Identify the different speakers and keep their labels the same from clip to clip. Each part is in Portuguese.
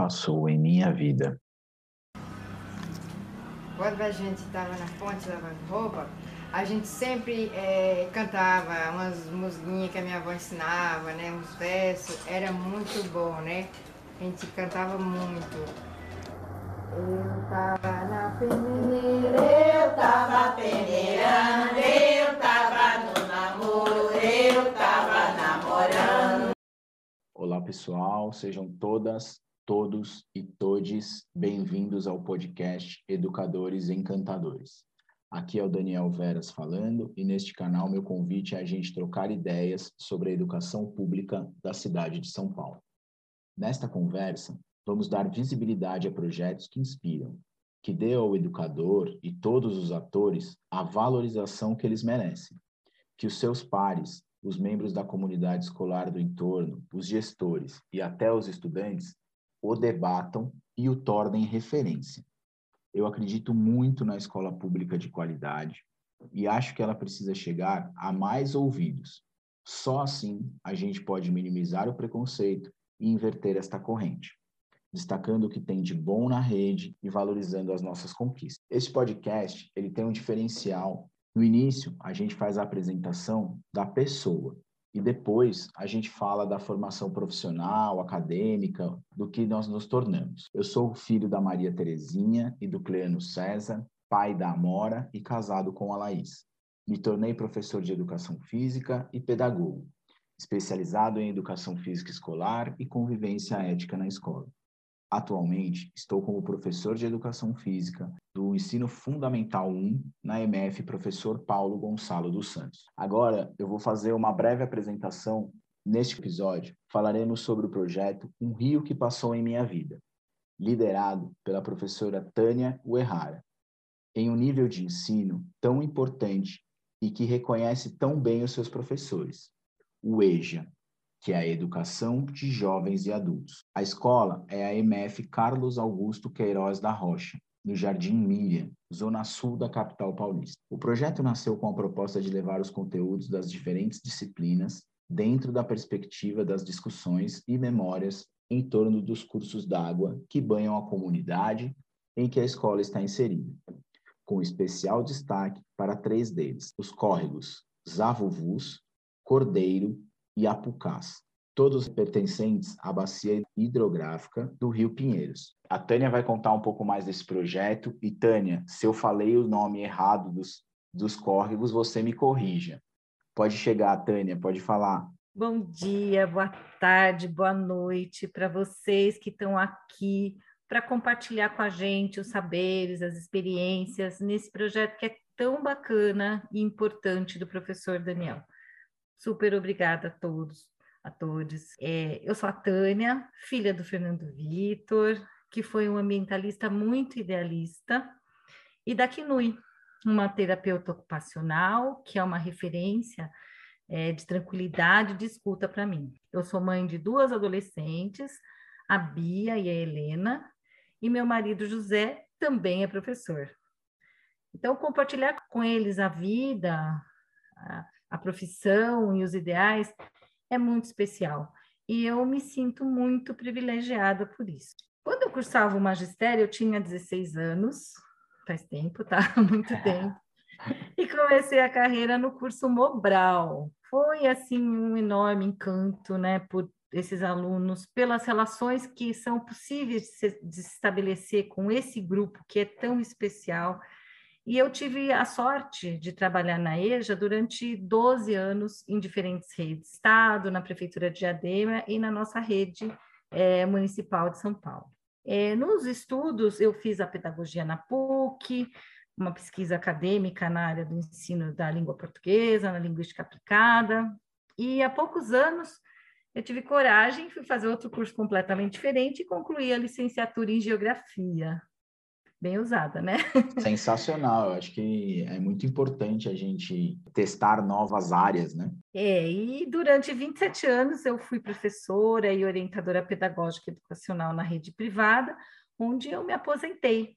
Speaker 1: passou em minha vida.
Speaker 2: Quando a gente estava na fonte lavando roupa, a gente sempre é, cantava umas musiquinhas que a minha avó ensinava, né? Uns versos. Era muito bom, né? A gente cantava muito. Eu tava na peneira, eu tava peneirando, eu tava no namoro, eu tava namorando.
Speaker 1: Olá, pessoal, sejam todas, todos e todes bem-vindos ao podcast Educadores Encantadores. Aqui é o Daniel Veras falando e neste canal meu convite é a gente trocar ideias sobre a educação pública da cidade de São Paulo. Nesta conversa, vamos dar visibilidade a projetos que inspiram, que dê ao educador e todos os atores a valorização que eles merecem, que os seus pares, os membros da comunidade escolar do entorno, os gestores e até os estudantes o debatam e o tornem referência. Eu acredito muito na escola pública de qualidade e acho que ela precisa chegar a mais ouvidos. Só assim a gente pode minimizar o preconceito e inverter esta corrente destacando o que tem de bom na rede e valorizando as nossas conquistas. Esse podcast, ele tem um diferencial. No início, a gente faz a apresentação da pessoa e depois a gente fala da formação profissional, acadêmica, do que nós nos tornamos. Eu sou filho da Maria Terezinha e do Cleano César, pai da Amora e casado com a Laís. Me tornei professor de educação física e pedagogo, especializado em educação física escolar e convivência ética na escola. Atualmente, estou como professor de Educação Física do Ensino Fundamental 1 na MF Professor Paulo Gonçalo dos Santos. Agora, eu vou fazer uma breve apresentação. Neste episódio, falaremos sobre o projeto Um Rio que Passou em Minha Vida, liderado pela professora Tânia Uerrara, em um nível de ensino tão importante e que reconhece tão bem os seus professores, o EJA, que é a Educação de Jovens e Adultos. A escola é a MF Carlos Augusto Queiroz da Rocha, no Jardim Miriam, zona sul da capital paulista. O projeto nasceu com a proposta de levar os conteúdos das diferentes disciplinas dentro da perspectiva das discussões e memórias em torno dos cursos d'água que banham a comunidade em que a escola está inserida, com especial destaque para três deles: os córregos Zavuvus, Cordeiro e Apucás, todos pertencentes à bacia hidrográfica do Rio Pinheiros. A Tânia vai contar um pouco mais desse projeto e Tânia, se eu falei o nome errado dos, dos córregos, você me corrija. Pode chegar, Tânia, pode falar.
Speaker 3: Bom dia, boa tarde, boa noite para vocês que estão aqui para compartilhar com a gente os saberes, as experiências nesse projeto que é tão bacana e importante do professor Daniel. Super obrigada a todos, a todos. É, eu sou a Tânia, filha do Fernando Vitor, que foi um ambientalista muito idealista, e da Kinui, uma terapeuta ocupacional, que é uma referência é, de tranquilidade de escuta para mim. Eu sou mãe de duas adolescentes, a Bia e a Helena, e meu marido José também é professor. Então, compartilhar com eles a vida, a, a profissão e os ideais é muito especial. E eu me sinto muito privilegiada por isso. Quando eu cursava o magistério, eu tinha 16 anos, faz tempo, tá? Muito tempo. E comecei a carreira no curso Mobral. Foi assim um enorme encanto, né, por esses alunos, pelas relações que são possíveis de se, de se estabelecer com esse grupo que é tão especial e eu tive a sorte de trabalhar na EJA durante 12 anos em diferentes redes, Estado, na Prefeitura de Diadema e na nossa rede é, municipal de São Paulo. É, nos estudos, eu fiz a pedagogia na PUC, uma pesquisa acadêmica na área do ensino da língua portuguesa, na linguística aplicada, e há poucos anos eu tive coragem, fui fazer outro curso completamente diferente e concluí a licenciatura em geografia bem usada, né?
Speaker 1: Sensacional, eu acho que é muito importante a gente testar novas áreas, né?
Speaker 3: É, e durante 27 anos eu fui professora e orientadora pedagógica educacional na rede privada, onde eu me aposentei.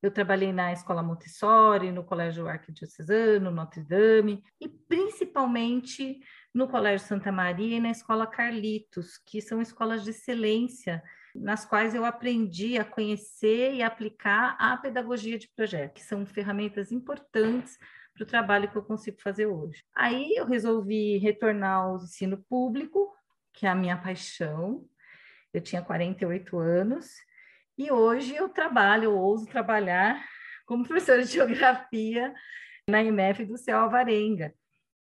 Speaker 3: Eu trabalhei na Escola Montessori, no Colégio Arquidiocesano, Notre Dame, e principalmente no Colégio Santa Maria e na Escola Carlitos, que são escolas de excelência nas quais eu aprendi a conhecer e aplicar a pedagogia de projeto, que são ferramentas importantes para o trabalho que eu consigo fazer hoje. Aí eu resolvi retornar ao ensino público, que é a minha paixão. Eu tinha 48 anos e hoje eu trabalho, eu ouso trabalhar como professora de geografia na IMF do Céu Alvarenga,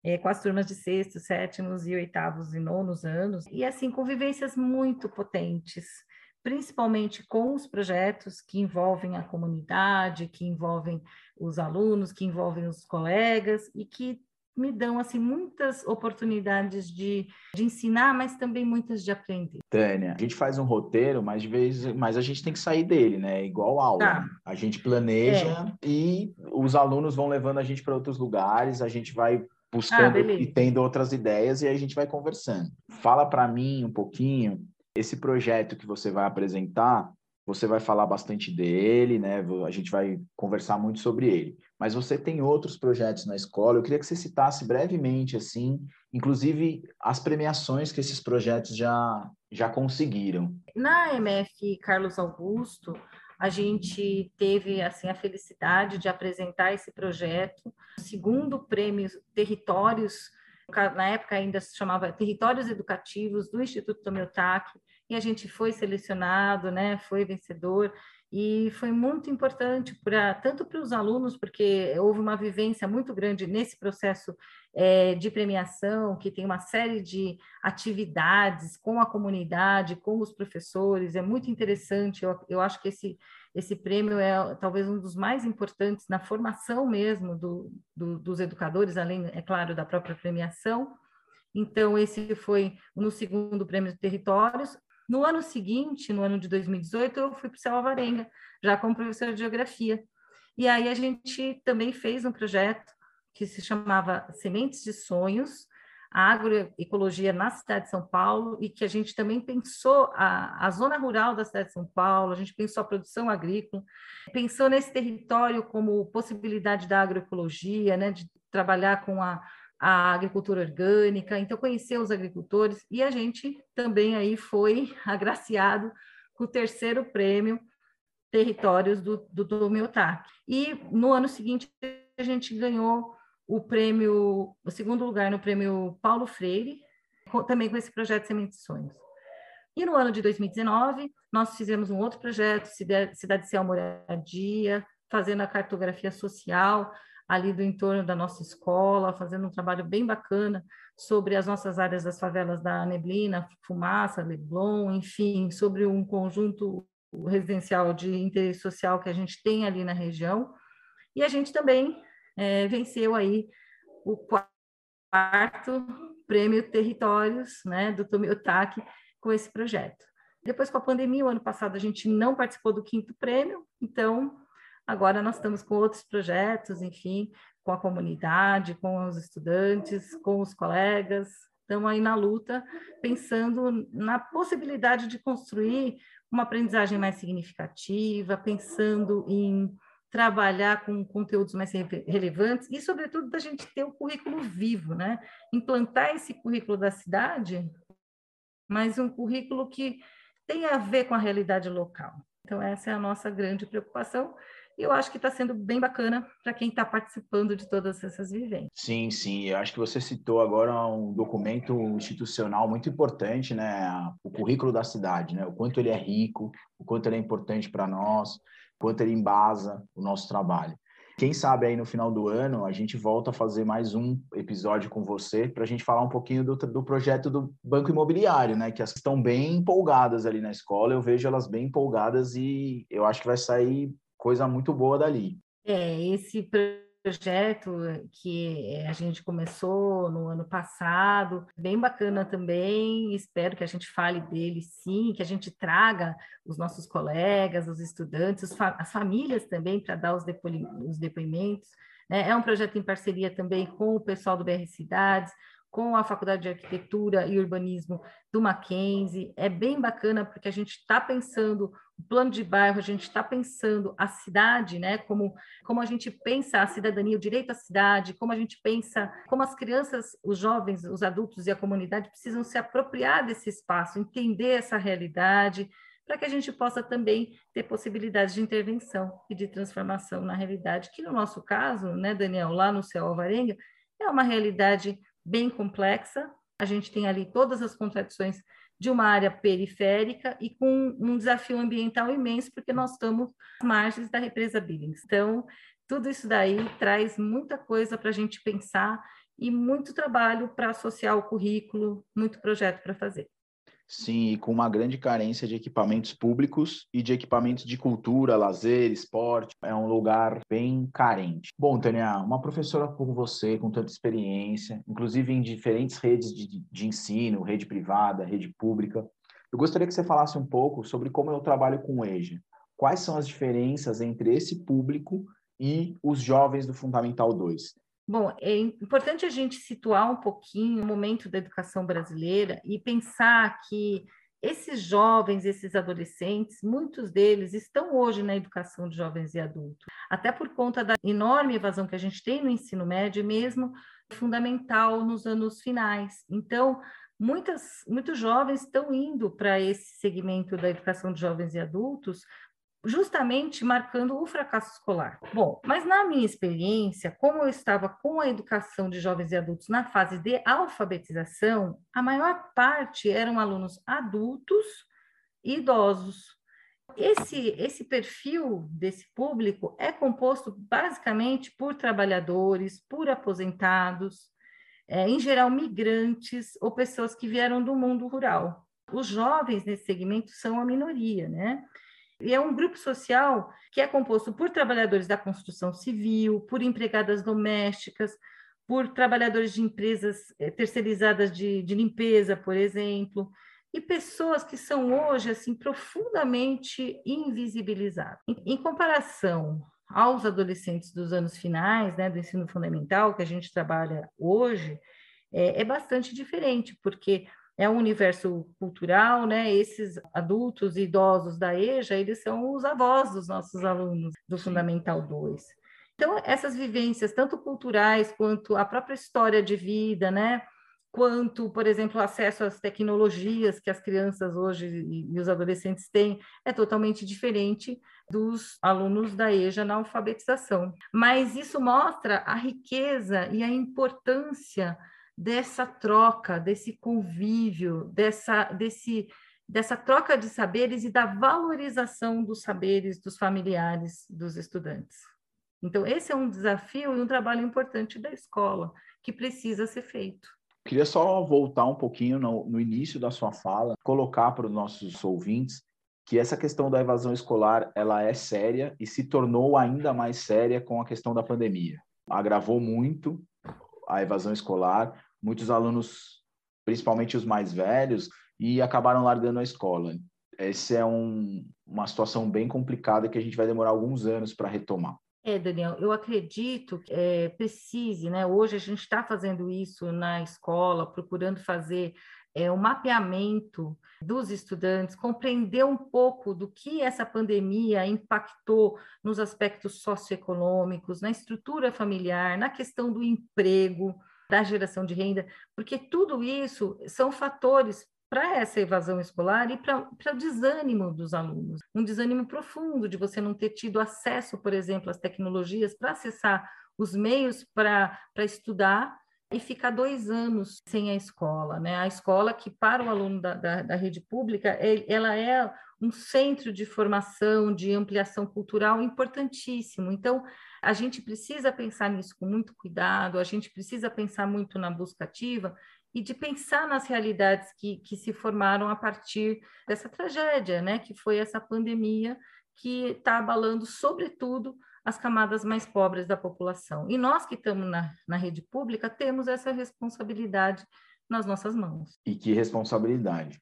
Speaker 3: é, com as turmas de sextos, sétimos e oitavos e nonos anos, e assim, convivências muito potentes, principalmente com os projetos que envolvem a comunidade, que envolvem os alunos, que envolvem os colegas e que me dão assim muitas oportunidades de, de ensinar, mas também muitas de aprender.
Speaker 1: Tânia, a gente faz um roteiro, mas de vez, mas a gente tem que sair dele, né? Igual aula. Tá. Né? A gente planeja é. e os alunos vão levando a gente para outros lugares, a gente vai buscando ah, e tendo outras ideias e aí a gente vai conversando. Fala para mim um pouquinho esse projeto que você vai apresentar, você vai falar bastante dele, né? A gente vai conversar muito sobre ele. Mas você tem outros projetos na escola. Eu queria que você citasse brevemente, assim, inclusive as premiações que esses projetos já, já conseguiram.
Speaker 3: Na MF Carlos Augusto, a gente teve assim a felicidade de apresentar esse projeto, segundo prêmio Territórios na época ainda se chamava Territórios Educativos do Instituto Tomiotaki, e a gente foi selecionado, né, foi vencedor, e foi muito importante para tanto para os alunos, porque houve uma vivência muito grande nesse processo é, de premiação, que tem uma série de atividades com a comunidade, com os professores, é muito interessante, eu, eu acho que esse esse prêmio é talvez um dos mais importantes na formação mesmo do, do, dos educadores, além, é claro, da própria premiação. Então, esse foi no segundo prêmio de territórios. No ano seguinte, no ano de 2018, eu fui para o Céu Alvarenga, já como professora de geografia. E aí a gente também fez um projeto que se chamava Sementes de Sonhos, a agroecologia na cidade de São Paulo e que a gente também pensou a, a zona rural da cidade de São Paulo, a gente pensou a produção agrícola, pensou nesse território como possibilidade da agroecologia, né, de trabalhar com a, a agricultura orgânica, então conhecer os agricultores e a gente também aí foi agraciado com o terceiro prêmio Territórios do, do Domiotac. E no ano seguinte a gente ganhou o prêmio, o segundo lugar no prêmio Paulo Freire, também com esse projeto Sementes Sonhos. E no ano de 2019, nós fizemos um outro projeto, Cidade Céu Moradia, fazendo a cartografia social ali do entorno da nossa escola, fazendo um trabalho bem bacana sobre as nossas áreas das favelas da Neblina, Fumaça, Leblon, enfim, sobre um conjunto residencial de interesse social que a gente tem ali na região. E a gente também é, venceu aí o quarto prêmio Territórios, né, do Tomiotaki, com esse projeto. Depois, com a pandemia, o ano passado a gente não participou do quinto prêmio, então agora nós estamos com outros projetos, enfim, com a comunidade, com os estudantes, com os colegas, estamos aí na luta, pensando na possibilidade de construir uma aprendizagem mais significativa, pensando em trabalhar com conteúdos mais relevantes e, sobretudo, da gente ter o currículo vivo, né? Implantar esse currículo da cidade, mas um currículo que tenha a ver com a realidade local. Então, essa é a nossa grande preocupação. E eu acho que está sendo bem bacana para quem está participando de todas essas vivências.
Speaker 1: Sim, sim. Eu acho que você citou agora um documento institucional muito importante, né? O currículo da cidade, né? O quanto ele é rico, o quanto ele é importante para nós quanto ele embasa o nosso trabalho. Quem sabe aí no final do ano a gente volta a fazer mais um episódio com você para a gente falar um pouquinho do, do projeto do Banco Imobiliário, né? Que elas estão bem empolgadas ali na escola, eu vejo elas bem empolgadas e eu acho que vai sair coisa muito boa dali.
Speaker 3: É, esse projeto que a gente começou no ano passado, bem bacana também. Espero que a gente fale dele sim, que a gente traga os nossos colegas, os estudantes, as famílias também para dar os, os depoimentos. Né? É um projeto em parceria também com o pessoal do BR Cidades, com a Faculdade de Arquitetura e Urbanismo do Mackenzie. É bem bacana porque a gente está pensando plano de bairro, a gente está pensando a cidade, né? Como, como a gente pensa a cidadania, o direito à cidade, como a gente pensa, como as crianças, os jovens, os adultos e a comunidade precisam se apropriar desse espaço, entender essa realidade, para que a gente possa também ter possibilidades de intervenção e de transformação na realidade, que no nosso caso, né, Daniel, lá no Céu Alvarenga, é uma realidade bem complexa. A gente tem ali todas as contradições de uma área periférica e com um desafio ambiental imenso, porque nós estamos às margens da represa Billings. Então, tudo isso daí traz muita coisa para a gente pensar e muito trabalho para associar o currículo, muito projeto para fazer.
Speaker 1: Sim, e com uma grande carência de equipamentos públicos e de equipamentos de cultura, lazer, esporte. É um lugar bem carente. Bom, Tânia, uma professora como você, com tanta experiência, inclusive em diferentes redes de, de ensino, rede privada, rede pública, eu gostaria que você falasse um pouco sobre como eu trabalho com o EJA. Quais são as diferenças entre esse público e os jovens do Fundamental 2?
Speaker 3: Bom, é importante a gente situar um pouquinho o momento da educação brasileira e pensar que esses jovens, esses adolescentes, muitos deles estão hoje na educação de jovens e adultos, até por conta da enorme evasão que a gente tem no ensino médio, mesmo fundamental nos anos finais. Então, muitas, muitos jovens estão indo para esse segmento da educação de jovens e adultos justamente marcando o fracasso escolar. Bom, mas na minha experiência, como eu estava com a educação de jovens e adultos na fase de alfabetização, a maior parte eram alunos adultos e idosos. Esse, esse perfil desse público é composto basicamente por trabalhadores, por aposentados, é, em geral migrantes ou pessoas que vieram do mundo rural. Os jovens nesse segmento são a minoria, né? E é um grupo social que é composto por trabalhadores da construção civil, por empregadas domésticas, por trabalhadores de empresas eh, terceirizadas de, de limpeza, por exemplo, e pessoas que são hoje assim profundamente invisibilizadas. Em, em comparação aos adolescentes dos anos finais, né, do ensino fundamental que a gente trabalha hoje, é, é bastante diferente, porque é um universo cultural, né? Esses adultos e idosos da EJA, eles são os avós dos nossos alunos do Fundamental 2. Então, essas vivências, tanto culturais quanto a própria história de vida, né? Quanto, por exemplo, o acesso às tecnologias que as crianças hoje e os adolescentes têm, é totalmente diferente dos alunos da EJA na alfabetização. Mas isso mostra a riqueza e a importância dessa troca, desse convívio, dessa, desse, dessa troca de saberes e da valorização dos saberes dos familiares dos estudantes. Então, esse é um desafio e um trabalho importante da escola, que precisa ser feito.
Speaker 1: Queria só voltar um pouquinho no, no início da sua fala, colocar para os nossos ouvintes que essa questão da evasão escolar ela é séria e se tornou ainda mais séria com a questão da pandemia. Agravou muito a evasão escolar, muitos alunos, principalmente os mais velhos, e acabaram largando a escola. Essa é um, uma situação bem complicada que a gente vai demorar alguns anos para retomar.
Speaker 3: É, Daniel, eu acredito que é, precise, né? Hoje a gente está fazendo isso na escola, procurando fazer é, um mapeamento dos estudantes, compreender um pouco do que essa pandemia impactou nos aspectos socioeconômicos, na estrutura familiar, na questão do emprego, da geração de renda, porque tudo isso são fatores para essa evasão escolar e para o desânimo dos alunos. Um desânimo profundo de você não ter tido acesso, por exemplo, às tecnologias para acessar os meios para estudar e ficar dois anos sem a escola. Né? A escola que, para o aluno da, da, da rede pública, ela é um centro de formação, de ampliação cultural importantíssimo. Então, a gente precisa pensar nisso com muito cuidado, a gente precisa pensar muito na busca ativa e de pensar nas realidades que, que se formaram a partir dessa tragédia, né, que foi essa pandemia que está abalando, sobretudo, as camadas mais pobres da população. E nós que estamos na, na rede pública temos essa responsabilidade nas nossas mãos.
Speaker 1: E que responsabilidade.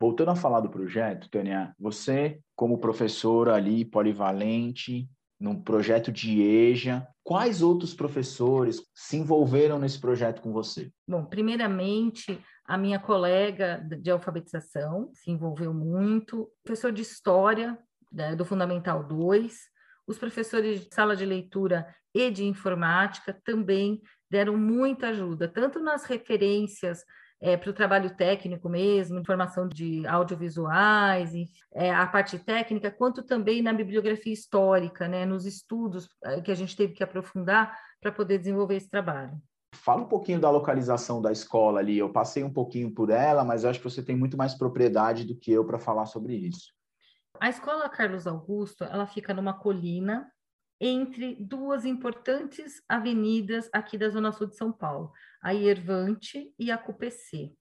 Speaker 1: Voltando a falar do projeto, Tânia, você, como professora ali, polivalente, num projeto de EJA. Quais outros professores se envolveram nesse projeto com você?
Speaker 3: Bom, primeiramente, a minha colega de alfabetização se envolveu muito, professor de História né, do Fundamental 2, os professores de sala de leitura e de informática também deram muita ajuda, tanto nas referências é, para o trabalho técnico mesmo, formação de audiovisuais, é, a parte técnica, quanto também na bibliografia histórica, né, nos estudos é, que a gente teve que aprofundar para poder desenvolver esse trabalho.
Speaker 1: Fala um pouquinho da localização da escola ali. Eu passei um pouquinho por ela, mas acho que você tem muito mais propriedade do que eu para falar sobre isso.
Speaker 3: A escola Carlos Augusto, ela fica numa colina entre duas importantes avenidas aqui da Zona Sul de São Paulo, a Iervante e a CUPC.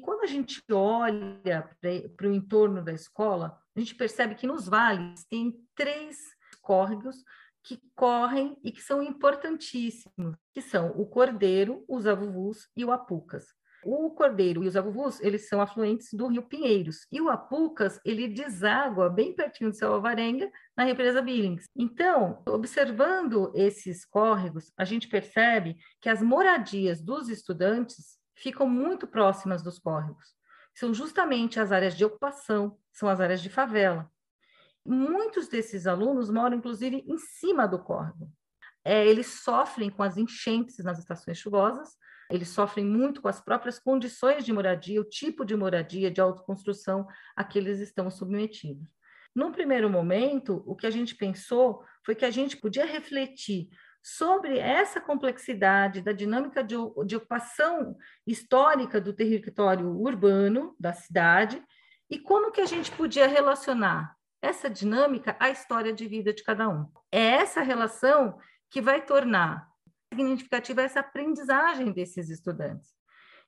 Speaker 3: Quando a gente olha para o entorno da escola, a gente percebe que nos vales tem três córregos que correm e que são importantíssimos, que são o Cordeiro, os Avuvus e o Apucas. O Cordeiro e os Avuvus, eles são afluentes do Rio Pinheiros, e o Apucas, ele deságua bem pertinho de Seu Alvarenga, na represa Billings. Então, observando esses córregos, a gente percebe que as moradias dos estudantes ficam muito próximas dos córregos. São justamente as áreas de ocupação, são as áreas de favela. Muitos desses alunos moram, inclusive, em cima do córrego. É, eles sofrem com as enchentes nas estações chuvosas, eles sofrem muito com as próprias condições de moradia, o tipo de moradia, de autoconstrução a que eles estão submetidos. Num primeiro momento, o que a gente pensou foi que a gente podia refletir sobre essa complexidade da dinâmica de, de ocupação histórica do território urbano, da cidade, e como que a gente podia relacionar essa dinâmica à história de vida de cada um. É essa relação que vai tornar significativa essa aprendizagem desses estudantes.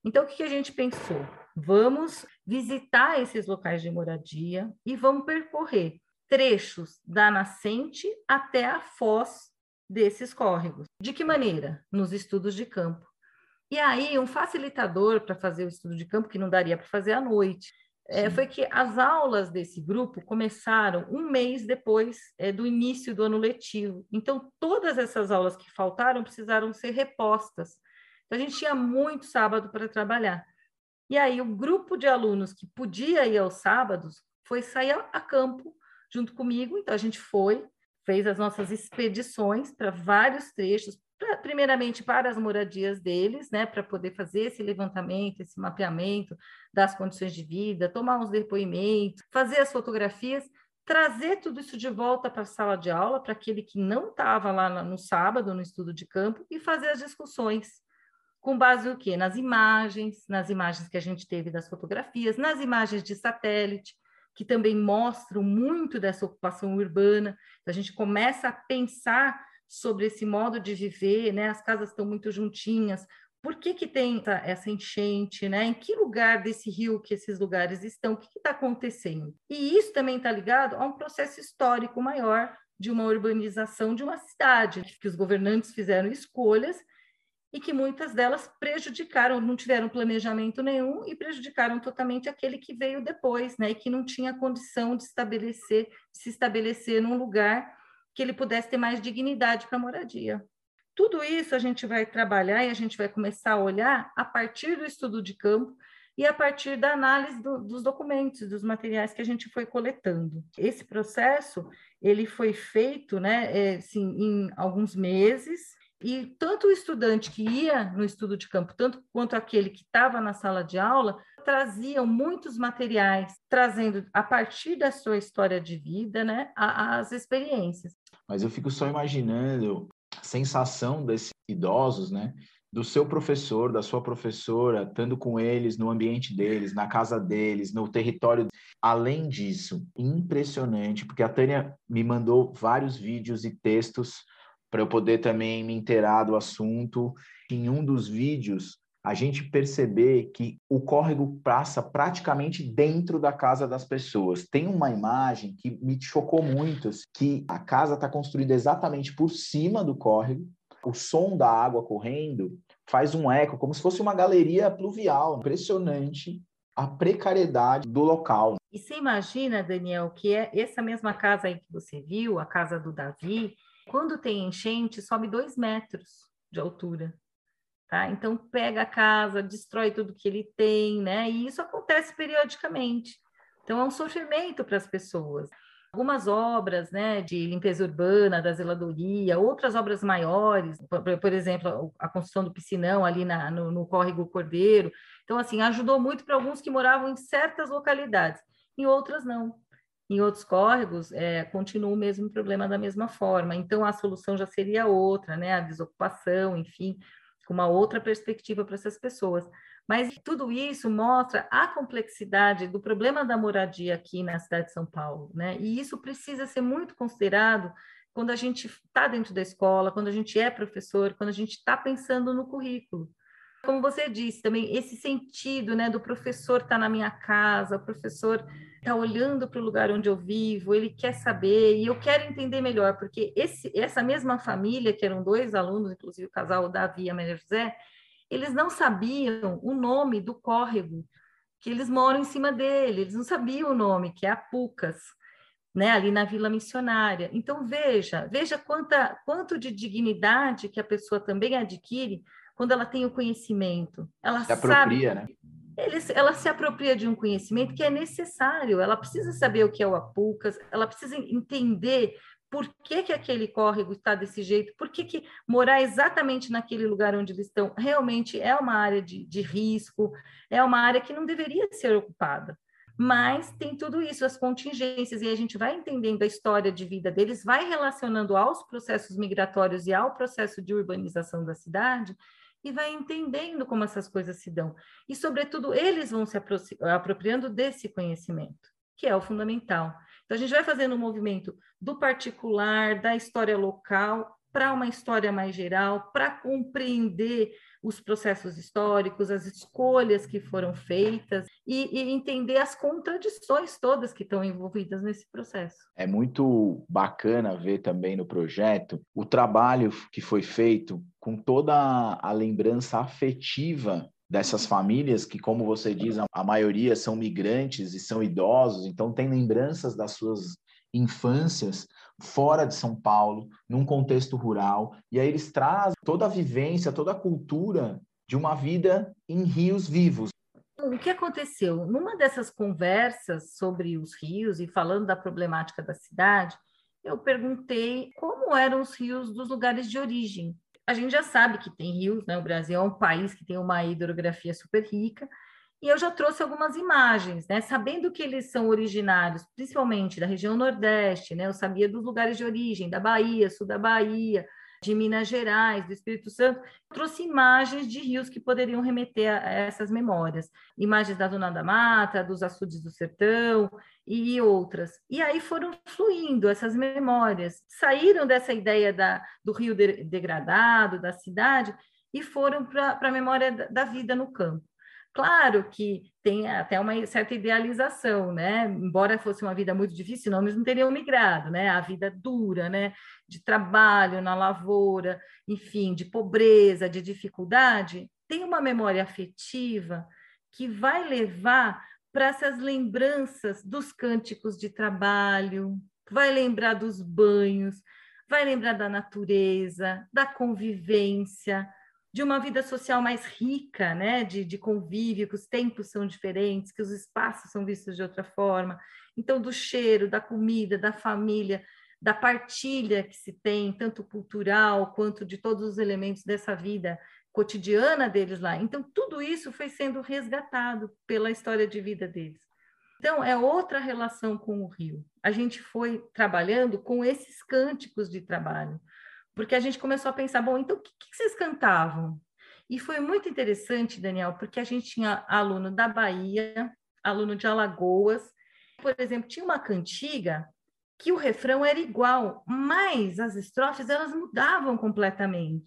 Speaker 3: Então, o que a gente pensou? Vamos visitar esses locais de moradia e vamos percorrer trechos da nascente até a foz desses córregos. De que maneira? Nos estudos de campo. E aí, um facilitador para fazer o estudo de campo, que não daria para fazer à noite, é, foi que as aulas desse grupo começaram um mês depois é, do início do ano letivo. Então, todas essas aulas que faltaram precisaram ser repostas. Então, a gente tinha muito sábado para trabalhar. E aí, o grupo de alunos que podia ir aos sábados foi sair a campo junto comigo. Então, a gente foi, fez as nossas expedições para vários trechos, pra, primeiramente para as moradias deles, né, para poder fazer esse levantamento, esse mapeamento das condições de vida, tomar uns depoimentos, fazer as fotografias, trazer tudo isso de volta para a sala de aula, para aquele que não estava lá no sábado, no estudo de campo, e fazer as discussões. Com base no quê? Nas imagens, nas imagens que a gente teve das fotografias, nas imagens de satélite, que também mostram muito dessa ocupação urbana. Então, a gente começa a pensar sobre esse modo de viver, né? As casas estão muito juntinhas. Por que, que tem essa enchente, né? Em que lugar desse rio que esses lugares estão? O que está acontecendo? E isso também está ligado a um processo histórico maior de uma urbanização de uma cidade, que os governantes fizeram escolhas e que muitas delas prejudicaram, não tiveram planejamento nenhum e prejudicaram totalmente aquele que veio depois, né? E que não tinha condição de estabelecer, de se estabelecer num lugar que ele pudesse ter mais dignidade para a moradia. Tudo isso a gente vai trabalhar e a gente vai começar a olhar a partir do estudo de campo e a partir da análise do, dos documentos, dos materiais que a gente foi coletando. Esse processo ele foi feito, né, é, assim, em alguns meses e tanto o estudante que ia no estudo de campo, tanto quanto aquele que estava na sala de aula, traziam muitos materiais, trazendo a partir da sua história de vida, né, as experiências.
Speaker 1: Mas eu fico só imaginando a sensação desses idosos, né, do seu professor, da sua professora, estando com eles no ambiente deles, na casa deles, no território. Além disso, impressionante, porque a Tânia me mandou vários vídeos e textos para eu poder também me inteirar do assunto. Em um dos vídeos, a gente perceber que o córrego passa praticamente dentro da casa das pessoas. Tem uma imagem que me chocou muito, que a casa está construída exatamente por cima do córrego, o som da água correndo faz um eco, como se fosse uma galeria pluvial. Impressionante a precariedade do local.
Speaker 3: E você imagina, Daniel, que é essa mesma casa aí que você viu, a casa do Davi, quando tem enchente, sobe dois metros de altura. Tá? Então pega a casa, destrói tudo que ele tem, né? E isso acontece periodicamente. Então é um sofrimento para as pessoas. algumas obras né, de limpeza urbana, da zeladoria, outras obras maiores, por, exemplo, a construção do piscinão ali na, no, no Córrego Cordeiro. Então, assim, ajudou muito para alguns que moravam em certas localidades, em outras não. Em outros córregos, é, continua o mesmo problema da mesma forma. Então, a solução já seria outra, né? A desocupação, enfim, com uma outra perspectiva para essas pessoas. Mas tudo isso mostra a complexidade do problema da moradia aqui na cidade de São Paulo, né? E isso precisa ser muito considerado quando a gente está dentro da escola, quando a gente é professor, quando a gente está pensando no currículo. Como você disse também, esse sentido né, do professor estar tá na minha casa, o professor está olhando para o lugar onde eu vivo, ele quer saber e eu quero entender melhor, porque esse, essa mesma família, que eram dois alunos, inclusive o casal Davi e a Maria José, eles não sabiam o nome do córrego, que eles moram em cima dele, eles não sabiam o nome, que é a Pucas, né, ali na Vila Missionária. Então, veja, veja quanta, quanto de dignidade que a pessoa também adquire quando ela tem o conhecimento. Ela
Speaker 1: se apropria,
Speaker 3: sabe, né? Eles, ela se apropria de um conhecimento que é necessário, ela precisa saber o que é o Apucas, ela precisa entender por que, que aquele córrego está desse jeito, por que, que morar exatamente naquele lugar onde eles estão realmente é uma área de, de risco, é uma área que não deveria ser ocupada. Mas tem tudo isso, as contingências, e a gente vai entendendo a história de vida deles, vai relacionando aos processos migratórios e ao processo de urbanização da cidade, e vai entendendo como essas coisas se dão. E, sobretudo, eles vão se apropriando desse conhecimento, que é o fundamental. Então, a gente vai fazendo um movimento do particular, da história local, para uma história mais geral, para compreender os processos históricos, as escolhas que foram feitas e, e, entender as contradições todas que estão envolvidas nesse processo.
Speaker 1: É muito bacana ver também no projeto o trabalho que foi feito com toda a lembrança afetiva dessas famílias que, como você diz, a maioria são migrantes e são idosos, então tem lembranças das suas infâncias fora de São Paulo, num contexto rural, e aí eles trazem toda a vivência, toda a cultura de uma vida em rios vivos.
Speaker 3: O que aconteceu? Numa dessas conversas sobre os rios e falando da problemática da cidade, eu perguntei como eram os rios dos lugares de origem a gente já sabe que tem rios, né? O Brasil é um país que tem uma hidrografia super rica, e eu já trouxe algumas imagens, né? Sabendo que eles são originários, principalmente da região Nordeste, né? Eu sabia dos lugares de origem, da Bahia, sul da Bahia, de Minas Gerais, do Espírito Santo, trouxe imagens de rios que poderiam remeter a, essas memórias. Imagens da Dona da Mata, dos açudes do sertão e outras. E aí foram fluindo essas memórias, saíram dessa ideia da, do rio de, degradado, da cidade, e foram para a memória da, da vida no campo. Claro que tem até uma certa idealização, né? Embora fosse uma vida muito difícil, senão eles não teriam migrado, né? A vida dura, né? De trabalho na lavoura, enfim, de pobreza, de dificuldade, tem uma memória afetiva que vai levar para essas lembranças dos cânticos de trabalho, vai lembrar dos banhos, vai lembrar da natureza, da convivência, de uma vida social mais rica, né? de, de convívio, que os tempos são diferentes, que os espaços são vistos de outra forma. Então, do cheiro, da comida, da família, da partilha que se tem, tanto cultural quanto de todos os elementos dessa vida cotidiana deles lá. Então, tudo isso foi sendo resgatado pela história de vida deles. Então, é outra relação com o rio. A gente foi trabalhando com esses cânticos de trabalho, porque a gente começou a pensar, bom, então o que, que vocês cantavam? E foi muito interessante, Daniel, porque a gente tinha aluno da Bahia, aluno de Alagoas, por exemplo, tinha uma cantiga que o refrão era igual, mas as estrofes elas mudavam completamente,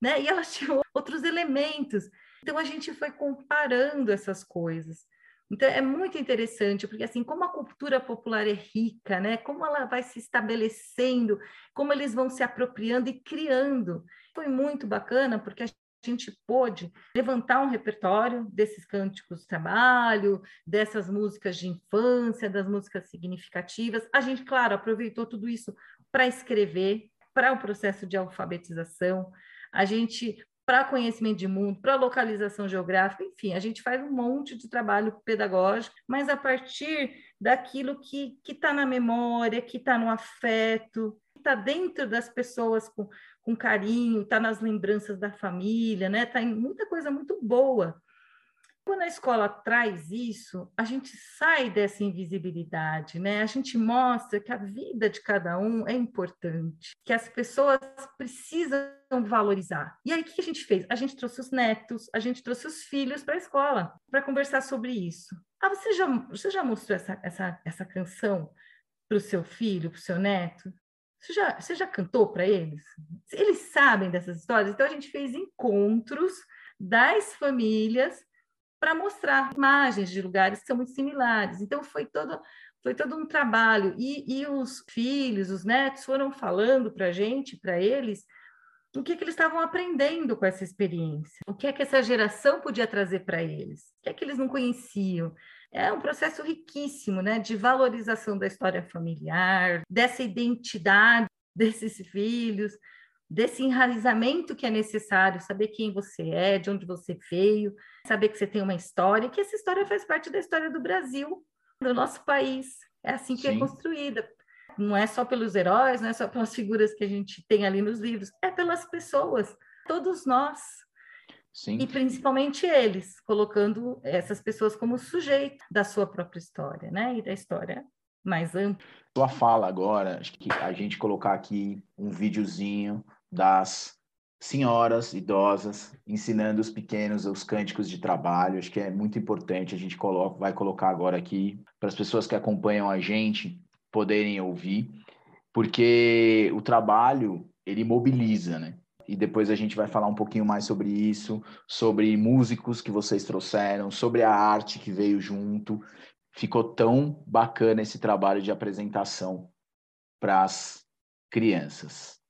Speaker 3: né? E elas tinham outros elementos. Então a gente foi comparando essas coisas. Então é muito interessante, porque assim, como a cultura popular é rica, né? Como ela vai se estabelecendo, como eles vão se apropriando e criando. Foi muito bacana, porque a gente pôde levantar um repertório desses cânticos de trabalho, dessas músicas de infância, das músicas significativas. A gente, claro, aproveitou tudo isso para escrever, para o processo de alfabetização. A gente para conhecimento de mundo, para localização geográfica, enfim, a gente faz um monte de trabalho pedagógico, mas a partir daquilo que está na memória, que está no afeto, está dentro das pessoas com, com carinho, está nas lembranças da família, né? Está em muita coisa muito boa. Quando a escola traz isso, a gente sai dessa invisibilidade, né? A gente mostra que a vida de cada um é importante, que as pessoas precisam valorizar. E aí, o que a gente fez? A gente trouxe os netos, a gente trouxe os filhos para a escola para conversar sobre isso. Ah, você já, você já mostrou essa, essa, essa canção para o seu filho, para o seu neto? Você já, você já cantou para eles? Eles sabem dessas histórias? Então, a gente fez encontros das famílias para mostrar imagens de lugares que são muito similares. Então, foi todo, foi todo um trabalho. E, e os filhos, os netos foram falando para a gente, para eles, o que, que eles estavam aprendendo com essa experiência, o que é que essa geração podia trazer para eles, o que é que eles não conheciam. É um processo riquíssimo né, de valorização da história familiar, dessa identidade desses filhos, desse enraizamento que é necessário, saber quem você é, de onde você veio, saber que você tem uma história, que essa história faz parte da história do Brasil, do nosso país. É assim que é Sim. é construída. Não é só pelos heróis, não é só pelas figuras que a gente tem ali nos livros, é pelas pessoas, todos nós. Sim. E principalmente eles, colocando essas pessoas como sujeito da sua própria história, né? E da história mais ampla.
Speaker 1: Sua fala agora, acho que a gente colocar aqui um videozinho das senhoras idosas ensinando os pequenos os cânticos de trabalho. Acho que é muito importante. A gente coloca, vai colocar agora aqui para as pessoas que acompanham a gente poderem ouvir, porque o trabalho ele mobiliza, né? E depois a gente vai falar um pouquinho mais sobre isso, sobre músicos que vocês trouxeram, sobre a arte que veio junto. Ficou tão bacana esse trabalho de apresentação para as crianças.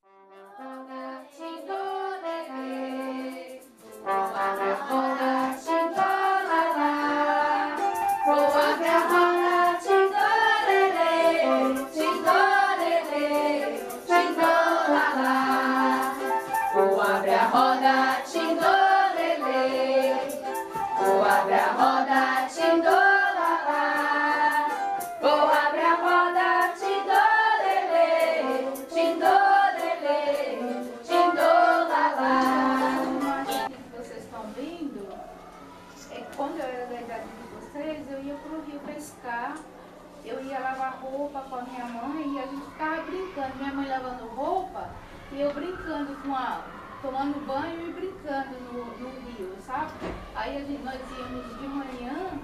Speaker 4: E eu brincando com a. tomando banho e brincando no, no rio, sabe? Aí gente, nós íamos de manhã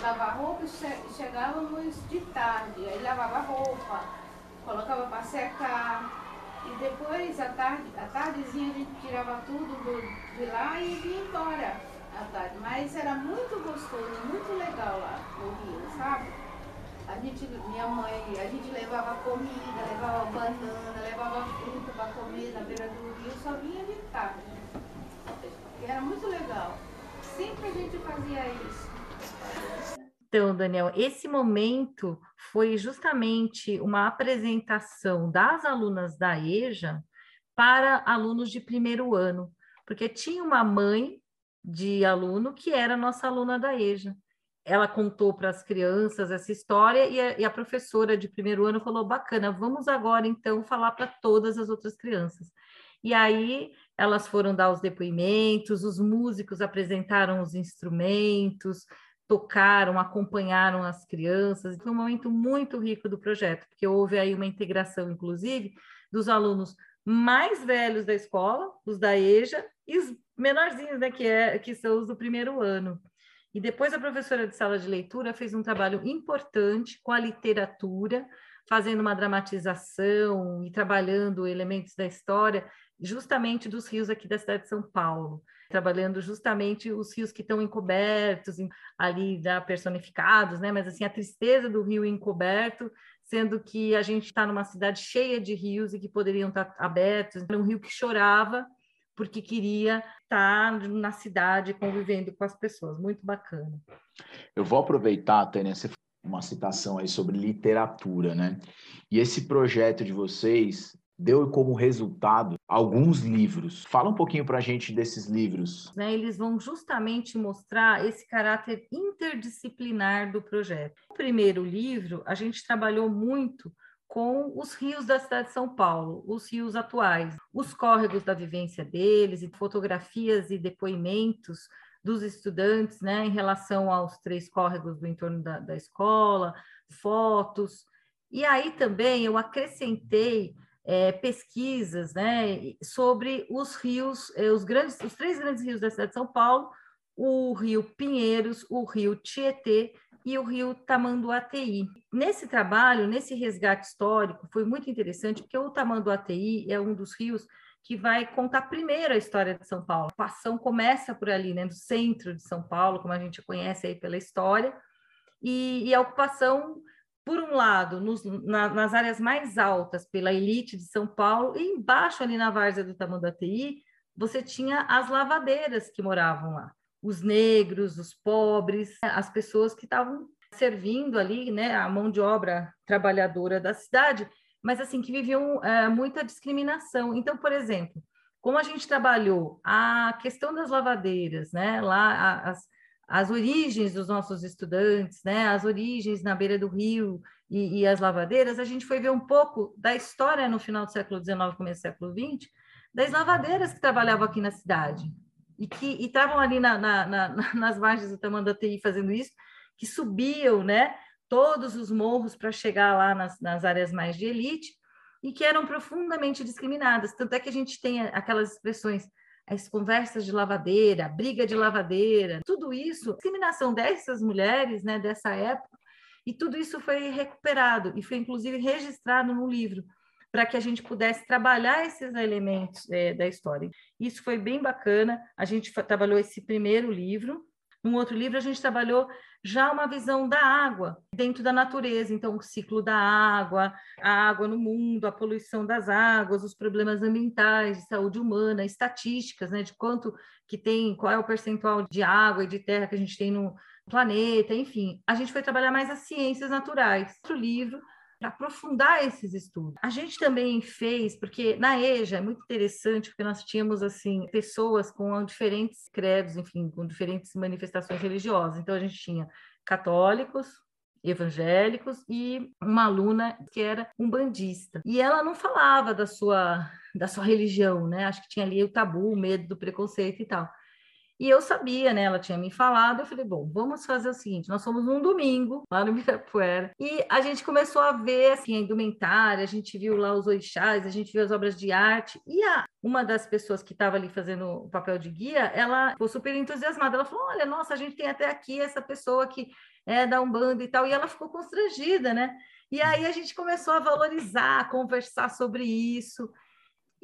Speaker 4: lavar roupa e chegávamos de tarde. Aí lavava roupa, colocava para secar. E depois, à tarde, à tardezinha, a gente tirava tudo do, de lá e vinha embora à tarde. Mas era muito gostoso, muito legal lá no rio, sabe? A gente, minha mãe, a gente levava comida, levava banana, levava fruta para comer na beira do rio, só vinha de tarde. E era muito legal. Sempre a gente fazia isso.
Speaker 3: Então, Daniel, esse momento foi justamente uma apresentação das alunas da EJA para alunos de primeiro ano, porque tinha uma mãe de aluno que era nossa aluna da EJA ela contou para as crianças essa história e a, e a, professora de primeiro ano falou: bacana, vamos agora então falar para todas as outras crianças. E aí elas foram dar os depoimentos, os músicos apresentaram os instrumentos, tocaram, acompanharam as crianças. Foi um momento muito rico do projeto, porque houve aí uma integração, inclusive, dos alunos mais velhos da escola, os da EJA, e os menorzinhos, né, que, é, que são os do primeiro ano. E depois a professora de sala de leitura fez um trabalho importante com a literatura, fazendo uma dramatização e trabalhando elementos da história, justamente dos rios aqui da cidade de São Paulo, trabalhando justamente os rios que estão encobertos, ali já personificados, né? Mas assim, a tristeza do rio encoberto, sendo que a gente está numa cidade cheia de rios e que poderiam estar abertos, um rio que chorava porque queria estar na cidade convivendo com as pessoas. Muito bacana.
Speaker 1: Eu vou aproveitar, Tânia, uma citação aí sobre literatura, né? E esse projeto de vocês deu como resultado alguns livros. Fala um pouquinho para a gente desses livros.
Speaker 3: Né, eles vão justamente mostrar esse caráter interdisciplinar do projeto. No primeiro livro, a gente trabalhou muito com os rios da cidade de São Paulo, os rios atuais, os córregos da vivência deles, e fotografias e depoimentos dos estudantes né, em relação aos três córregos do entorno da, da escola, fotos. E aí também eu acrescentei é, pesquisas né, sobre os rios, é, os, grandes, os três grandes rios da cidade de São Paulo, o rio Pinheiros, o rio Tietê e o rio Tamanduateí. Nesse trabalho, nesse resgate histórico, foi muito interessante, porque o Tamanduateí é um dos rios que vai contar primeiro a história de São Paulo. A ação começa por ali, né, no centro de São Paulo, como a gente conhece aí pela história, e, e a ocupação, por um lado, nos, na, nas áreas mais altas, pela elite de São Paulo, e embaixo ali na várzea do Tamanduateí, você tinha as lavadeiras que moravam lá os negros, os pobres, as pessoas que estavam servindo ali, né, a mão de obra trabalhadora da cidade, mas assim que viviam é, muita discriminação. Então, por exemplo, como a gente trabalhou a questão das lavadeiras, né, lá as, as origens dos nossos estudantes, né, as origens na beira do rio e, e as lavadeiras, a gente foi ver um pouco da história no final do século XIX, começo do século XX, das lavadeiras que trabalhavam aqui na cidade, e que estavam ali na, na, na, nas margens do Tamanduateí fazendo isso, que subiam, né, todos os morros para chegar lá nas, nas áreas mais de elite e que eram profundamente discriminadas. Tanto é que a gente tem aquelas expressões, as conversas de lavadeira, briga de lavadeira, tudo isso, discriminação dessas mulheres, né, dessa época, e tudo isso foi recuperado e foi inclusive registrado no livro para que a gente pudesse trabalhar esses elementos é, da história. Isso foi bem bacana. A gente trabalhou esse primeiro livro. Um outro livro a gente trabalhou já uma visão da água dentro da natureza, então o ciclo da água, a água no mundo, a poluição das águas, os problemas ambientais, de saúde humana, estatísticas, né, de quanto que tem, qual é o percentual de água e de terra que a gente tem no planeta, enfim. A gente foi trabalhar mais as ciências naturais. Outro livro para aprofundar esses estudos. A gente também fez, porque na EJA é muito interessante, porque nós tínhamos assim pessoas com diferentes credos, enfim, com diferentes manifestações religiosas. Então a gente tinha católicos, evangélicos e uma aluna que era um bandista. E ela não falava da sua da sua religião, né? Acho que tinha ali o tabu, o medo do preconceito e tal. E eu sabia, né? Ela tinha me falado. Eu falei, bom, vamos fazer o seguinte: nós fomos num domingo lá no Ibirapuera e a gente começou a ver assim, a indumentária, a gente viu lá os orixás, a gente viu as obras de arte. E a, uma das pessoas que estava ali fazendo o papel de guia, ela ficou super entusiasmada. Ela falou: olha, nossa, a gente tem até aqui essa pessoa que é da Umbanda e tal. E ela ficou constrangida, né? E aí a gente começou a valorizar, a conversar sobre isso.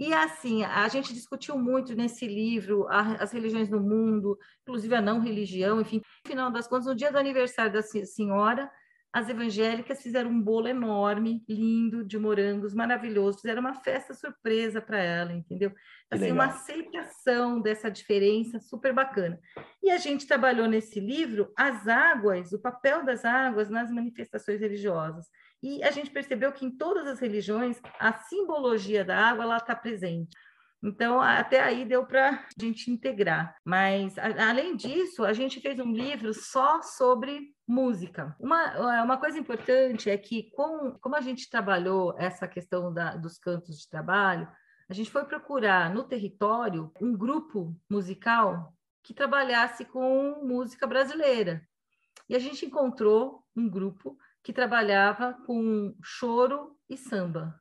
Speaker 3: E assim, a gente discutiu muito nesse livro as religiões no mundo, inclusive a não religião, enfim. No final das contas, no dia do aniversário da senhora, as evangélicas fizeram um bolo enorme, lindo, de morangos, maravilhoso. Fizeram uma festa surpresa para ela, entendeu? Assim, uma aceitação dessa diferença super bacana. E a gente trabalhou nesse livro as águas, o papel das águas nas manifestações religiosas. E a gente percebeu que em todas as religiões a simbologia da água ela está presente. Então, até aí deu para a gente integrar. Mas, a, além disso, a gente fez um livro só sobre música. Uma, uma coisa importante é que, com, como a gente trabalhou essa questão da, dos cantos de trabalho, a gente foi procurar no território um grupo musical que trabalhasse com música brasileira. E a gente encontrou um grupo que trabalhava com choro e samba.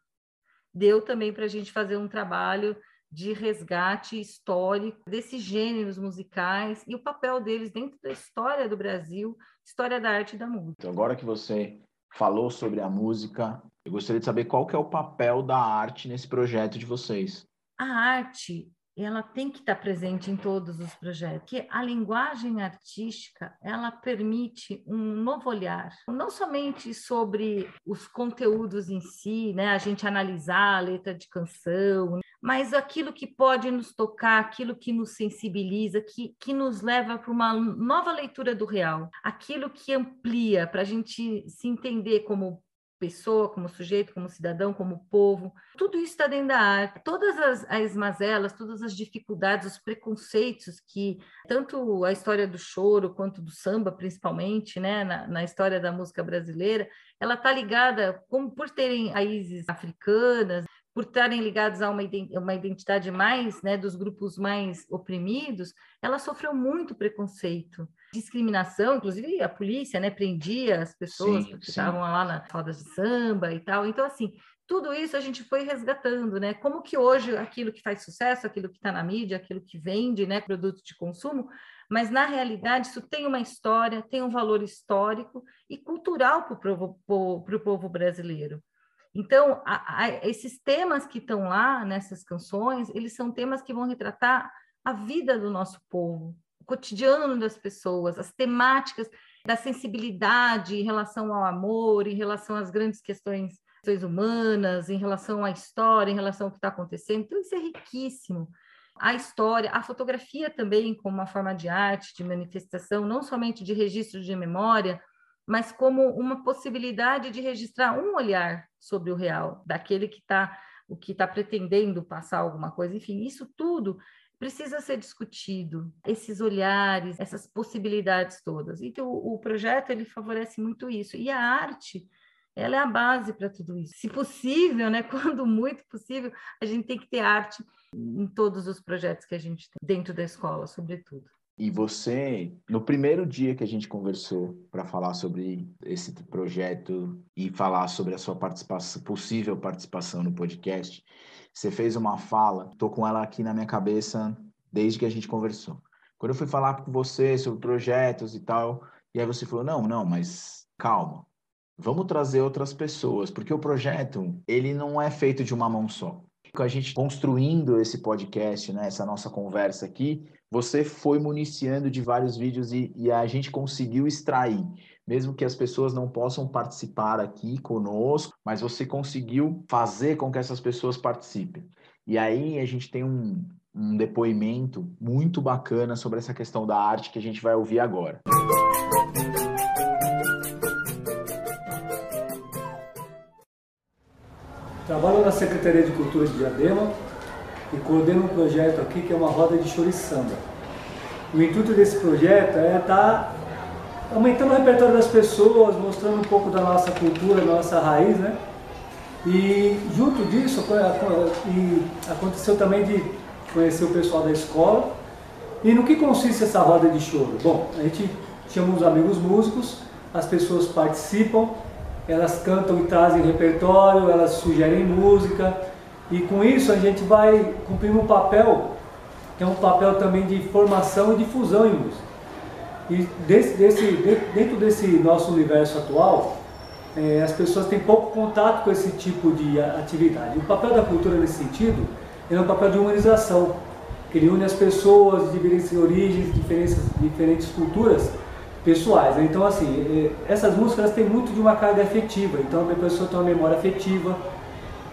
Speaker 3: Deu também para a gente fazer um trabalho de resgate histórico desses gêneros musicais e o papel deles dentro da história do Brasil, história da arte e da música.
Speaker 1: Então, agora que você falou sobre a música, eu gostaria de saber qual que é o papel da arte nesse projeto de vocês.
Speaker 3: A arte ela tem que estar presente em todos os projetos, porque a linguagem artística, ela permite um novo olhar, não somente sobre os conteúdos em si, né, a gente analisar a letra de canção, mas aquilo que pode nos tocar, aquilo que nos sensibiliza, que, que nos leva para uma nova leitura do real, aquilo que amplia para a gente se entender como pessoa, como sujeito, como cidadão, como povo. Tudo isso está dentro da arte. Todas as, as mazelas, todas as dificuldades, os preconceitos que tanto a história do choro quanto do samba, principalmente, né, na, na história da música brasileira, ela está ligada, como por terem raízes africanas, por estarem ligados a uma, identidade mais, né, dos grupos mais oprimidos, ela sofreu muito preconceito, discriminação, inclusive a polícia, né, prendia as pessoas sim, que estavam lá na rodas de samba e tal. Então, assim, tudo isso a gente foi resgatando, né? Como que hoje aquilo que faz sucesso, aquilo que está na mídia, aquilo que vende, né, produto de consumo, mas na realidade isso tem uma história, tem um valor histórico e cultural para o povo brasileiro. Então, a, a, esses temas que estão lá nessas canções, eles são temas que vão retratar a vida do nosso povo, cotidiano das pessoas, as temáticas da sensibilidade em relação ao amor, em relação às grandes questões, questões humanas, em relação à história, em relação ao que está acontecendo. Então, isso é riquíssimo. A história, a fotografia também como uma forma de arte, de manifestação, não somente de registro de memória, mas como uma possibilidade de registrar um olhar sobre o real, daquele que está o que está pretendendo passar alguma coisa, enfim, isso tudo precisa ser discutido, esses olhares, essas possibilidades todas. E o, o projeto ele favorece muito isso. E a arte, ela é a base para tudo isso. Se possível, né, quando muito possível, a gente tem que ter arte em todos os projetos que a gente tem dentro da escola, sobretudo.
Speaker 1: E você, no primeiro dia que a gente conversou para falar sobre esse projeto e falar sobre a sua participação, possível participação no podcast, você fez uma fala, tô com ela aqui na minha cabeça desde que a gente conversou. Quando eu fui falar com você sobre projetos e tal, e aí você falou: "Não, não, mas calma. Vamos trazer outras pessoas, porque o projeto, ele não é feito de uma mão só. Com a gente construindo esse podcast, né, essa nossa conversa aqui, você foi municiando de vários vídeos e, e, a gente conseguiu extrair, mesmo que as pessoas não possam participar aqui conosco, mas você conseguiu fazer com que essas pessoas participem. E aí a gente tem um, um depoimento muito bacana sobre essa questão da arte que a gente vai ouvir agora.
Speaker 5: Trabalho na Secretaria de Cultura de Diadema e coordeno um projeto aqui que é uma roda de choro e samba. O intuito desse projeto é estar aumentando o repertório das pessoas, mostrando um pouco da nossa cultura, da nossa raiz, né? E junto disso, aconteceu também de conhecer o pessoal da escola. E no que consiste essa roda de choro? Bom, a gente chama os amigos músicos, as pessoas participam, elas cantam e trazem repertório, elas sugerem música, e com isso a gente vai cumprir um papel, que é um papel também de formação e difusão em música. E desse, desse, dentro desse nosso universo atual, é, as pessoas têm pouco contato com esse tipo de atividade. O papel da cultura nesse sentido é um papel de humanização, que ele une as pessoas de diferentes origens, diferentes, diferentes culturas pessoais. Né? Então, assim, é, essas músicas têm muito de uma carga afetiva, então a pessoa tem uma memória afetiva,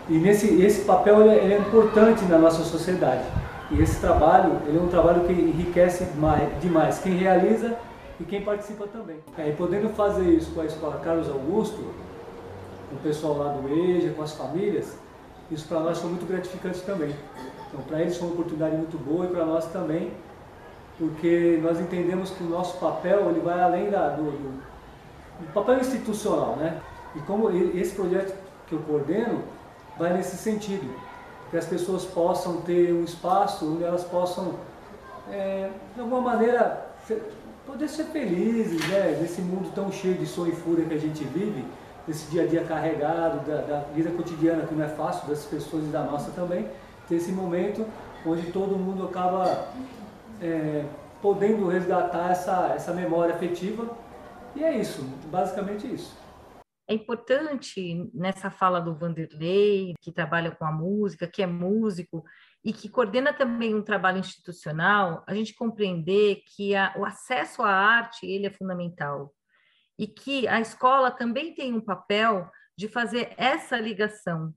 Speaker 5: e nesse, esse papel ele é, ele é, importante na nossa sociedade. E esse trabalho ele é um trabalho que enriquece mais, demais quem realiza e quem participa também. É, e podendo fazer isso com a Escola Carlos Augusto, com o pessoal lá do EJA, com as famílias, isso para nós foi muito gratificante também. Então, para eles foi uma oportunidade muito boa e para nós também, porque nós entendemos que o nosso papel ele vai além da, do, do, do papel institucional, né? E como esse projeto que eu coordeno, vai nesse sentido, que as pessoas possam ter um espaço onde elas possam, é, de alguma maneira, poder ser felizes, né? nesse mundo tão cheio de som e fúria que a gente vive, nesse dia a dia carregado, da, da vida cotidiana que não é fácil das pessoas e da nossa também, ter esse momento onde todo mundo acaba é, podendo resgatar essa, essa memória afetiva. E é isso, basicamente isso.
Speaker 3: É importante nessa fala do Vanderlei, que trabalha com a música, que é músico e que coordena também um trabalho institucional, a gente compreender que a, o acesso à arte ele é fundamental. E que a escola também tem um papel de fazer essa ligação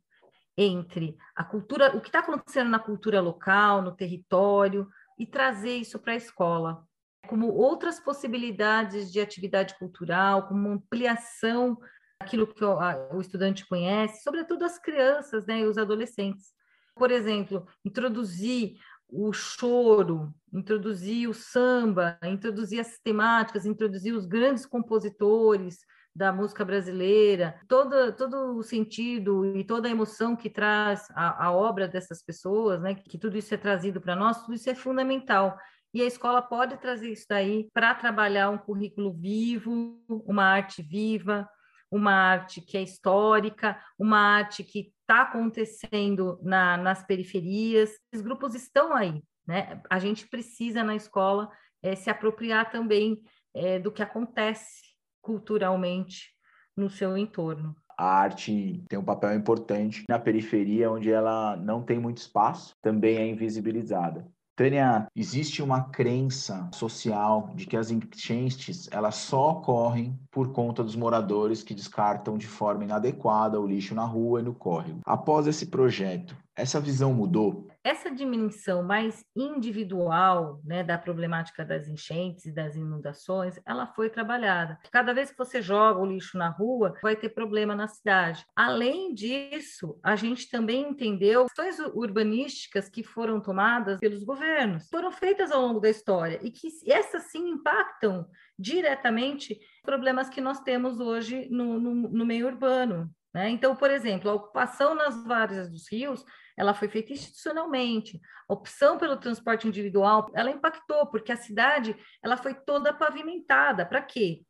Speaker 3: entre a cultura, o que está acontecendo na cultura local, no território, e trazer isso para a escola como outras possibilidades de atividade cultural, como ampliação aquilo que o, a, o estudante conhece, sobretudo as crianças né, e os adolescentes. Por exemplo, introduzir o choro, introduzir o samba, introduzir as temáticas, introduzir os grandes compositores da música brasileira, todo, todo o sentido e toda a emoção que traz a, a obra dessas pessoas, né, que tudo isso é trazido para nós, tudo isso é fundamental. E a escola pode trazer isso daí para trabalhar um currículo vivo, uma arte viva, uma arte que é histórica, uma arte que está acontecendo na, nas periferias. Os grupos estão aí, né? A gente precisa na escola é, se apropriar também é, do que acontece culturalmente no seu entorno.
Speaker 1: A arte tem um papel importante na periferia, onde ela não tem muito espaço, também é invisibilizada. Tânia, existe uma crença social de que as enchentes elas só ocorrem por conta dos moradores que descartam de forma inadequada o lixo na rua e no córrego. Após esse projeto, essa visão mudou?
Speaker 3: Essa dimensão mais individual né, da problemática das enchentes e das inundações, ela foi trabalhada. Cada vez que você joga o lixo na rua, vai ter problema na cidade. Além disso, a gente também entendeu questões urbanísticas que foram tomadas pelos governos, foram feitas ao longo da história e que essas sim impactam diretamente problemas que nós temos hoje no, no, no meio urbano. Né? Então, por exemplo, a ocupação nas várzeas dos rios ela foi feita institucionalmente. A opção pelo transporte individual, ela impactou, porque a cidade ela foi toda pavimentada. Para quê?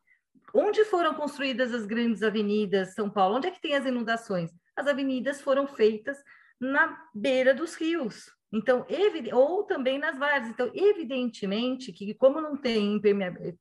Speaker 3: Onde foram construídas as grandes avenidas São Paulo? Onde é que tem as inundações? As avenidas foram feitas na beira dos rios. Então, ou também nas várzeas. Então, evidentemente que como não tem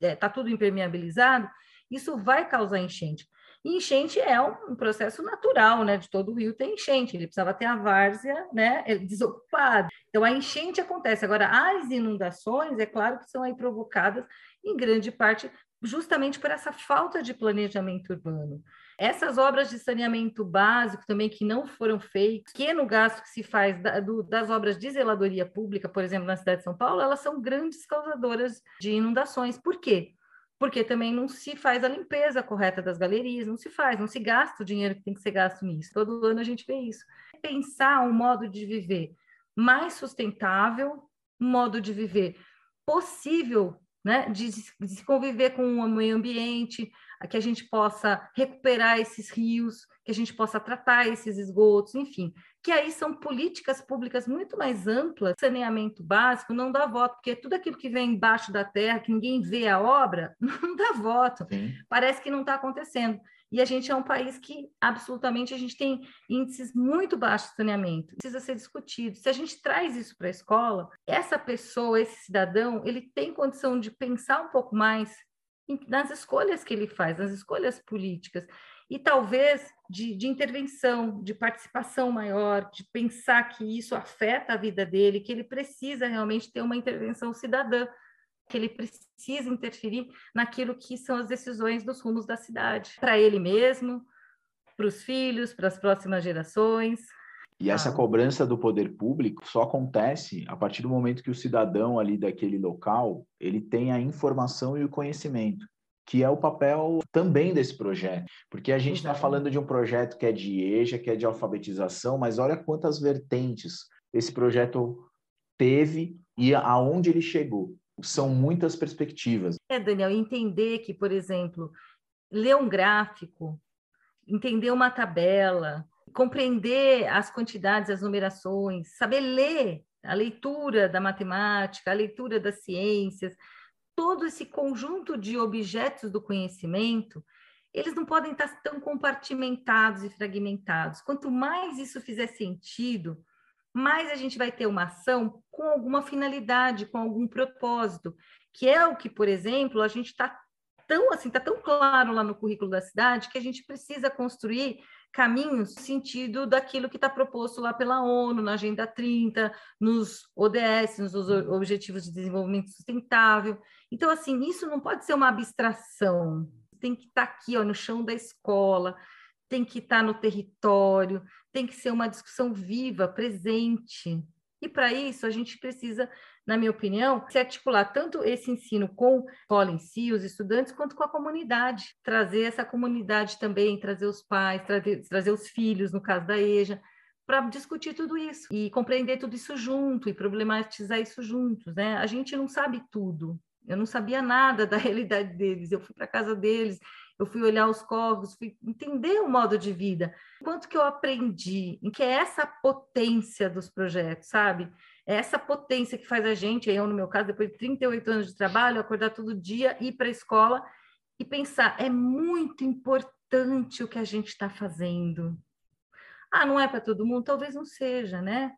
Speaker 3: está é, tudo impermeabilizado, isso vai causar enchente. E enchente é um processo natural, né? De todo o rio tem enchente, ele precisava ter a várzea, né? Desocupada. Então a enchente acontece. Agora, as inundações, é claro que são aí provocadas em grande parte justamente por essa falta de planejamento urbano. Essas obras de saneamento básico também que não foram feitas, pequeno gasto que se faz da, do, das obras de zeladoria pública, por exemplo, na cidade de São Paulo, elas são grandes causadoras de inundações. Por quê? Porque também não se faz a limpeza correta das galerias, não se faz, não se gasta o dinheiro que tem que ser gasto nisso. Todo ano a gente vê isso. Pensar um modo de viver mais sustentável, um modo de viver possível, né, de, de conviver com o meio ambiente, que a gente possa recuperar esses rios, que a gente possa tratar esses esgotos, enfim, que aí são políticas públicas muito mais amplas. Saneamento básico não dá voto, porque tudo aquilo que vem embaixo da terra, que ninguém vê a obra, não dá voto. Sim. Parece que não está acontecendo. E a gente é um país que absolutamente a gente tem índices muito baixos de saneamento. Precisa ser discutido. Se a gente traz isso para a escola, essa pessoa, esse cidadão, ele tem condição de pensar um pouco mais nas escolhas que ele faz, nas escolhas políticas e talvez de, de, intervenção, de participação maior, de pensar que isso afeta a vida dele, que ele precisa realmente ter uma intervenção cidadã, que ele precisa interferir naquilo que são as decisões dos rumos da cidade, para ele mesmo, para os filhos, para as próximas gerações.
Speaker 1: E essa ah. cobrança do poder público só acontece a partir do momento que o cidadão ali daquele local ele tem a informação e o conhecimento que é o papel também desse projeto, porque a gente está falando de um projeto que é de EJA, que é de alfabetização, mas olha quantas vertentes esse projeto teve e aonde ele chegou. São muitas perspectivas.
Speaker 3: É, Daniel, entender que, por exemplo, ler um gráfico, entender uma tabela, compreender as quantidades, as numerações, saber ler a leitura da matemática, a leitura das ciências, todo esse conjunto de objetos do conhecimento, eles não podem estar tão compartimentados e fragmentados. Quanto mais isso fizer sentido, mais a gente vai ter uma ação com alguma finalidade, com algum propósito, que é o que, por exemplo, a gente está tão assim, está tão claro lá no currículo da cidade que a gente precisa construir caminhos sentido daquilo que está proposto lá pela ONU, na Agenda 30, nos ODS, nos Objetivos de Desenvolvimento Sustentável. Então, assim, isso não pode ser uma abstração, tem que estar tá aqui, ó, no chão da escola, tem que estar tá no território, tem que ser uma discussão viva, presente, E para isso, a gente precisa, na minha opinião, se articular tanto esse ensino com a escola em si, os estudantes, quanto com a comunidade. Trazer essa comunidade também, trazer os pais, trazer, trazer os filhos, no caso da EJA, para discutir tudo isso e compreender tudo isso junto e problematizar isso juntos. Né? A gente não sabe tudo. Eu não sabia nada da realidade deles. Eu fui para casa deles, eu fui olhar os corvos, fui entender o modo de vida. Quanto que eu aprendi, em que é essa potência dos projetos, sabe? É essa potência que faz a gente, eu no meu caso, depois de 38 anos de trabalho, acordar todo dia, ir para a escola e pensar, é muito importante o que a gente está fazendo. Ah, não é para todo mundo? Talvez não seja, né?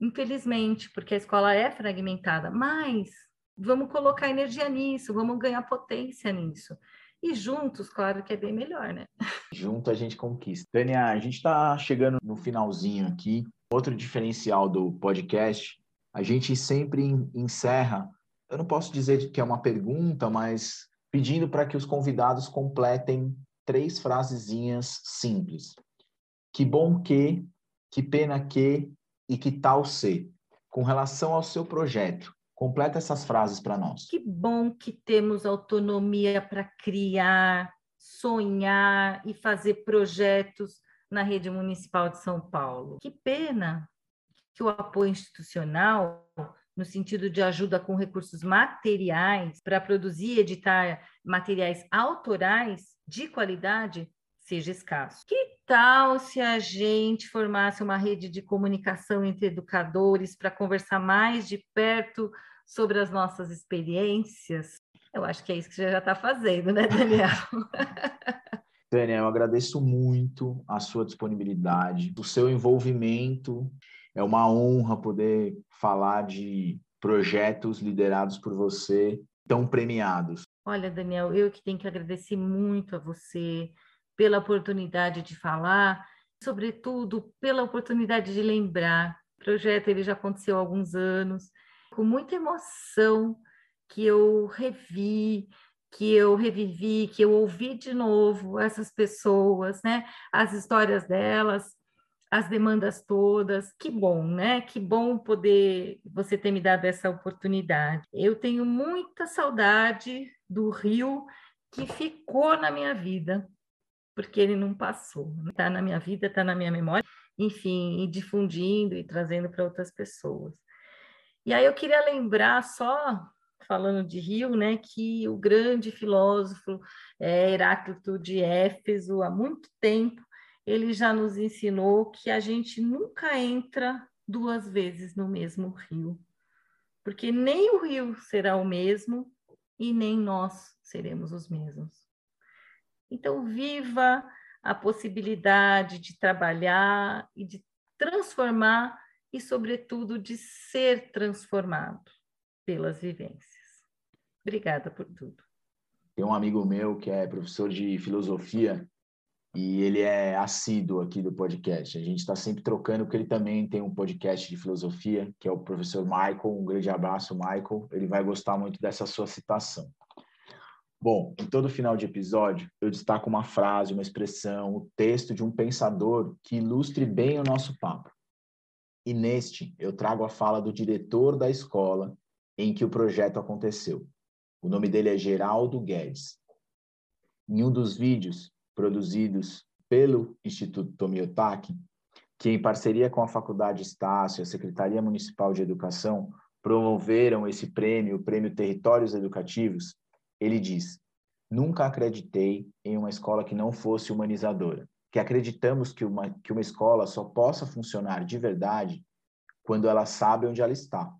Speaker 3: Infelizmente, porque a escola é fragmentada, mas vamos colocar energia nisso, vamos ganhar potência nisso. E juntos, claro que é bem melhor, né?
Speaker 1: Junto a gente conquista. Tânia, a gente está chegando no finalzinho aqui. Outro diferencial do podcast, a gente sempre encerra, eu não posso dizer que é uma pergunta, mas pedindo para que os convidados completem três frasezinhas simples. Que bom que, que pena que e que tal ser, com relação ao seu projeto. Completa essas frases para nós.
Speaker 3: Que bom que temos autonomia para criar, sonhar e fazer projetos na rede municipal de São Paulo. Que pena que o apoio institucional, no sentido de ajuda com recursos materiais para produzir e editar materiais autorais de qualidade, seja escasso. Que tal se a gente formasse uma rede de comunicação entre educadores para conversar mais de perto sobre as nossas experiências? Eu acho que é isso que você já está fazendo, né, Daniel?
Speaker 1: Tânia, eu agradeço muito a sua disponibilidade, o seu envolvimento. É uma honra poder falar de projetos liderados por você, tão premiados.
Speaker 3: Olha, Daniel, eu que tenho que agradecer muito a você pela oportunidade de falar, sobretudo pela oportunidade de lembrar. O projeto ele já aconteceu há alguns anos, com muita emoção que eu revi, que eu revivi, que eu ouvi de novo essas pessoas, né? As histórias delas, as demandas todas. Que bom, né? Que bom poder você ter me dado essa oportunidade. Eu tenho muita saudade do Rio que ficou na minha vida porque ele não passou. Está na minha vida, está na minha memória, enfim, e difundindo e trazendo para outras pessoas. E aí eu queria lembrar só, falando de Rio, né, que o grande filósofo é, Heráclito de Éfeso, há muito tempo, ele já nos ensinou que a gente nunca entra duas vezes no mesmo rio, porque nem o rio será o mesmo e nem nós seremos os mesmos. Então, viva a possibilidade de trabalhar e de transformar e, sobretudo, de ser transformado pelas vivências. Obrigada por tudo.
Speaker 1: Tem um amigo meu que é professor de filosofia e ele é assíduo aqui do podcast. A gente está sempre trocando, porque ele também tem um podcast de filosofia, que é o professor Michael. Um grande abraço, Michael. Ele vai gostar muito dessa sua citação. Bom, em todo final de episódio, eu destaco uma frase, uma expressão, o um texto de um pensador que ilustre bem o nosso papo. E neste, eu trago a fala do diretor da escola em que o projeto aconteceu. O nome dele é Geraldo Guedes. Em um dos vídeos produzidos pelo Instituto Tomiotaki, que em parceria com a Faculdade Estácio e a Secretaria Municipal de Educação promoveram esse prêmio, o Prêmio Territórios Educativos, ele diz: Nunca acreditei em uma escola que não fosse humanizadora, que acreditamos que uma, que uma escola só possa funcionar de verdade quando ela sabe onde ela está,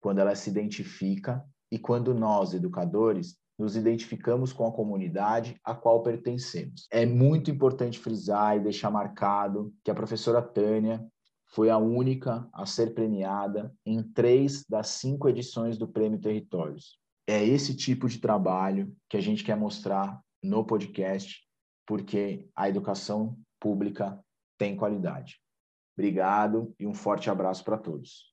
Speaker 1: quando ela se identifica e quando nós, educadores, nos identificamos com a comunidade a qual pertencemos. É muito importante frisar e deixar marcado que a professora Tânia foi a única a ser premiada em três das cinco edições do Prêmio Territórios é esse tipo de trabalho que a gente quer mostrar no podcast, porque a educação pública tem qualidade. Obrigado e um forte abraço para todos.